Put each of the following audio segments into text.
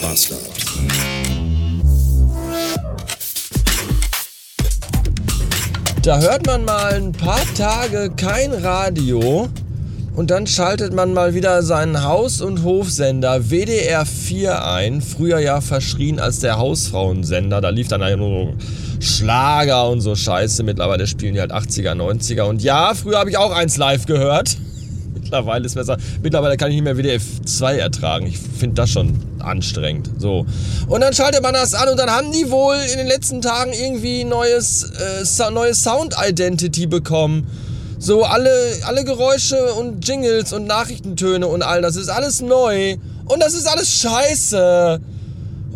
Bastard. Da hört man mal ein paar Tage kein Radio und dann schaltet man mal wieder seinen Haus- und Hofsender WDR 4 ein. Früher ja verschrien als der Hausfrauensender. Da lief dann ja nur Schlager und so Scheiße. Mittlerweile spielen die halt 80er, 90er. Und ja, früher habe ich auch eins live gehört. Mittlerweile ist besser. Mittlerweile kann ich nicht mehr WDR 2 ertragen. Ich finde das schon anstrengend. So. Und dann schaltet man das an und dann haben die wohl in den letzten Tagen irgendwie neues, äh, neue Sound Identity bekommen. So alle, alle Geräusche und Jingles und Nachrichtentöne und all das ist alles neu. Und das ist alles scheiße.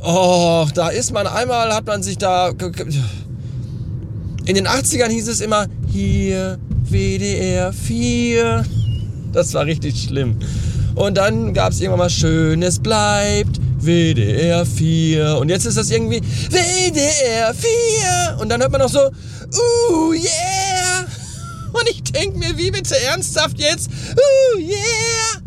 Oh, da ist man einmal, hat man sich da. In den 80ern hieß es immer, hier WDR 4. Das war richtig schlimm. Und dann gab es irgendwann mal Schönes bleibt, WDR 4. Und jetzt ist das irgendwie WDR 4. Und dann hört man noch so, uh, yeah. Und ich denke mir, wie bitte ernsthaft jetzt? Uh, yeah.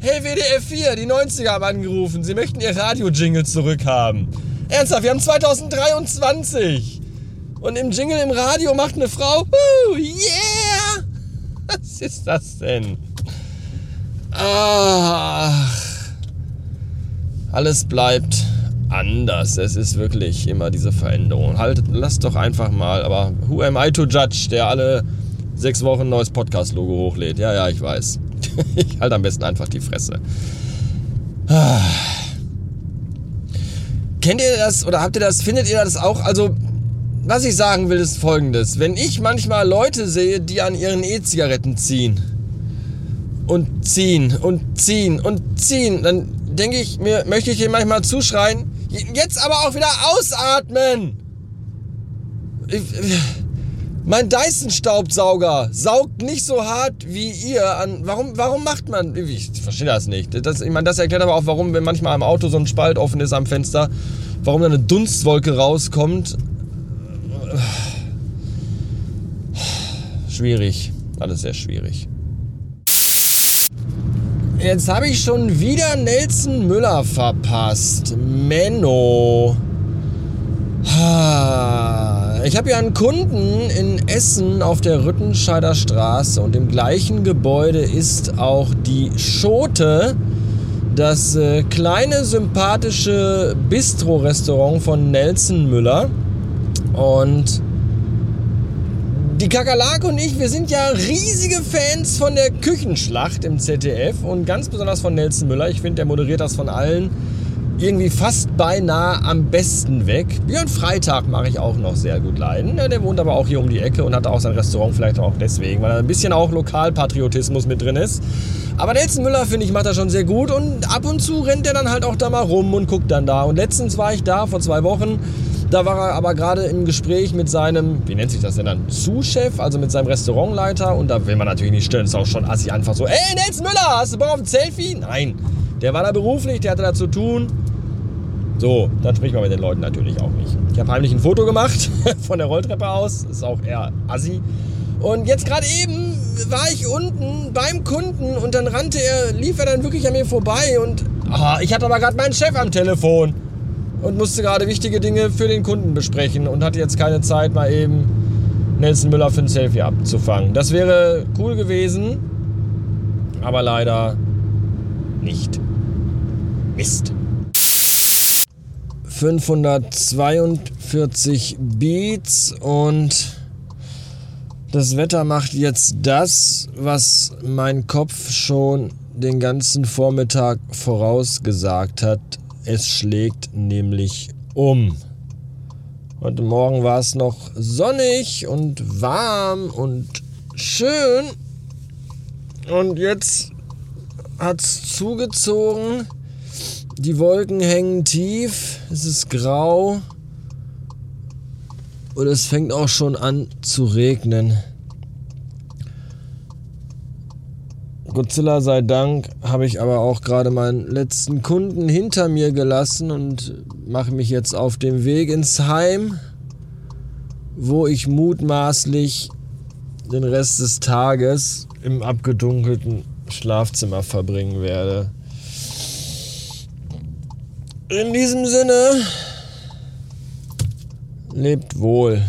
Hey, WDR 4, die 90er haben angerufen. Sie möchten ihr Radio-Jingle zurückhaben. Ernsthaft, wir haben 2023. Und im Jingle im Radio macht eine Frau, uh, yeah. Was ist das denn? Ach, alles bleibt anders. Es ist wirklich immer diese Veränderung. Halt, lass doch einfach mal, aber who am I to judge, der alle sechs Wochen ein neues Podcast-Logo hochlädt? Ja, ja, ich weiß. Ich halte am besten einfach die Fresse. Kennt ihr das oder habt ihr das, findet ihr das auch? Also, was ich sagen will, ist folgendes. Wenn ich manchmal Leute sehe, die an ihren E-Zigaretten ziehen, und ziehen und ziehen und ziehen. Dann denke ich mir, möchte ich ihm manchmal zuschreien, jetzt aber auch wieder ausatmen. Ich, mein Dyson-Staubsauger saugt nicht so hart wie ihr an. Warum, warum macht man. Ich verstehe das nicht. Das, ich meine, das erklärt aber auch, warum, wenn manchmal im Auto so ein Spalt offen ist am Fenster, warum da eine Dunstwolke rauskommt. Schwierig. Alles sehr schwierig. Jetzt habe ich schon wieder Nelson Müller verpasst. Menno. Ich habe ja einen Kunden in Essen auf der Rüttenscheider Straße und im gleichen Gebäude ist auch die Schote, das äh, kleine sympathische Bistro-Restaurant von Nelson Müller. Und die Kakerlake und ich, wir sind ja riesige Fans von der Küchenschlacht im ZDF und ganz besonders von Nelson Müller. Ich finde, der moderiert das von allen irgendwie fast beinahe am besten weg. Björn Freitag mache ich auch noch sehr gut leiden. Der wohnt aber auch hier um die Ecke und hat auch sein Restaurant vielleicht auch deswegen, weil da ein bisschen auch Lokalpatriotismus mit drin ist. Aber Nelson Müller, finde ich, macht das schon sehr gut und ab und zu rennt er dann halt auch da mal rum und guckt dann da. Und letztens war ich da vor zwei Wochen da war er aber gerade im Gespräch mit seinem, wie nennt sich das denn dann, Sous-Chef, also mit seinem Restaurantleiter. Und da will man natürlich nicht. Das ist auch schon assi einfach so, ey, Nels Müller, hast du Bock auf ein Selfie? Nein, der war da beruflich, der hatte da zu tun. So, dann spricht man mit den Leuten natürlich auch nicht. Ich habe heimlich ein Foto gemacht von der Rolltreppe aus. Ist auch eher assi. Und jetzt gerade eben war ich unten beim Kunden und dann rannte er, lief er dann wirklich an mir vorbei und oh, ich hatte aber gerade meinen Chef am Telefon und musste gerade wichtige Dinge für den Kunden besprechen und hatte jetzt keine Zeit, mal eben Nelson Müller für ein Selfie abzufangen. Das wäre cool gewesen, aber leider nicht. Mist. 542 Beats und das Wetter macht jetzt das, was mein Kopf schon den ganzen Vormittag vorausgesagt hat. Es schlägt nämlich um. Heute Morgen war es noch sonnig und warm und schön. Und jetzt hat es zugezogen. Die Wolken hängen tief. Es ist grau. Und es fängt auch schon an zu regnen. Godzilla sei Dank habe ich aber auch gerade meinen letzten Kunden hinter mir gelassen und mache mich jetzt auf dem Weg ins Heim, wo ich mutmaßlich den Rest des Tages im abgedunkelten Schlafzimmer verbringen werde. In diesem Sinne, lebt wohl.